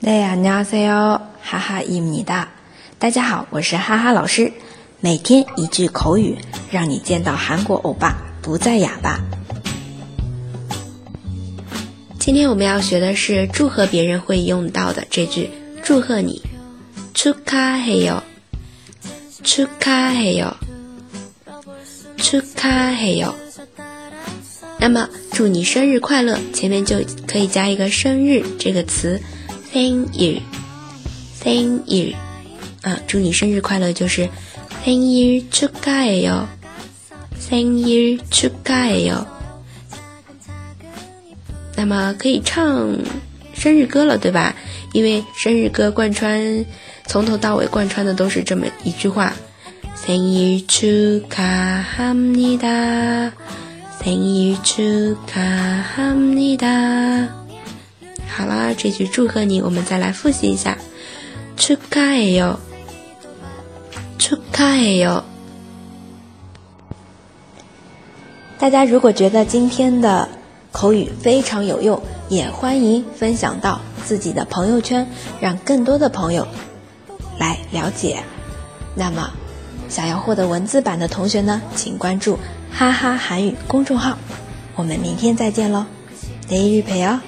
네 안녕하세요， 哈哈伊米哒。大家好，我是哈哈老师。每天一句口语，让你见到韩国欧巴不再哑巴。今天我们要学的是祝贺别人会用到的这句“祝贺你”，축하해 요， 축하해 요， 축하해 요。 那么祝你生日快乐，前面就可以加一个“生日”这个词。 生日，生日，啊，祝你生日快乐，就是生日축하해 요， 生日축하해 요。 那么可以唱生日歌了，对吧？因为生日歌贯穿从头到尾贯穿的都是这么一句话：生日축하합니 다， 生日축하합니 다。 好啦，这句祝贺你，我们再来复习一下。축하해 요， 축하해 요。 大家如果觉得今天的口语非常有用，也欢迎分享到自己的朋友圈，让更多的朋友来了解。那么，想要获得文字版的同学呢，请关注“哈哈韩语”公众号。我们明天再见喽，내일봬요